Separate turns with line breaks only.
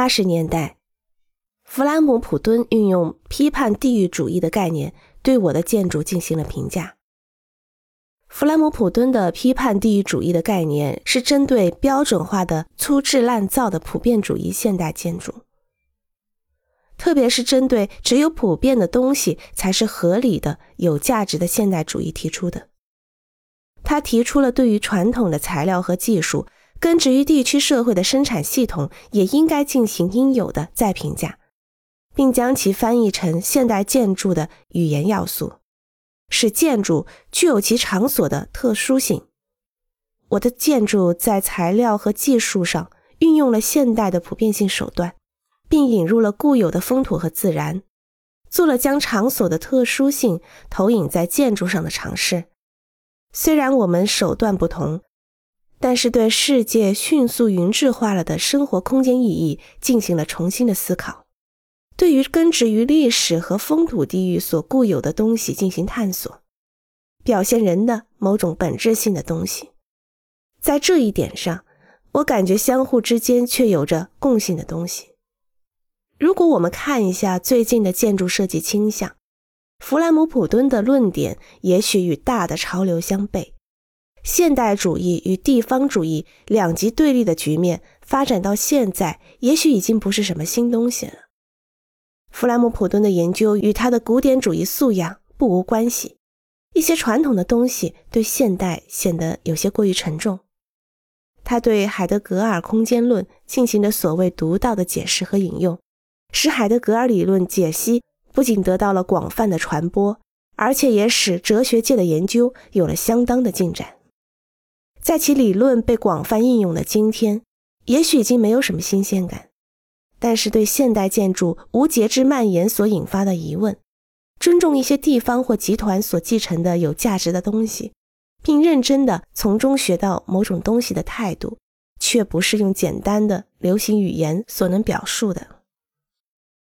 八十年代，弗兰姆普敦运用批判地域主义的概念，对我的建筑进行了评价。弗兰姆普敦的批判地域主义的概念是针对标准化的粗制滥造的普遍主义现代建筑，特别是针对只有普遍的东西才是合理的、有价值的现代主义提出的。他提出了对于传统的材料和技术。根植于地区社会的生产系统也应该进行应有的再评价，并将其翻译成现代建筑的语言要素，使建筑具有其场所的特殊性。我的建筑在材料和技术上运用了现代的普遍性手段，并引入了固有的风土和自然，做了将场所的特殊性投影在建筑上的尝试。虽然我们手段不同。但是，对世界迅速云质化了的生活空间意义进行了重新的思考，对于根植于历史和风土地域所固有的东西进行探索，表现人的某种本质性的东西，在这一点上，我感觉相互之间却有着共性的东西。如果我们看一下最近的建筑设计倾向，弗兰姆普敦的论点也许与大的潮流相悖。现代主义与地方主义两极对立的局面发展到现在，也许已经不是什么新东西了。弗兰姆普顿的研究与他的古典主义素养不无关系。一些传统的东西对现代显得有些过于沉重。他对海德格尔空间论进行的所谓独到的解释和引用，使海德格尔理论解析不仅得到了广泛的传播，而且也使哲学界的研究有了相当的进展。在其理论被广泛应用的今天，也许已经没有什么新鲜感，但是对现代建筑无节制蔓延所引发的疑问，尊重一些地方或集团所继承的有价值的东西，并认真的从中学到某种东西的态度，却不是用简单的流行语言所能表述的。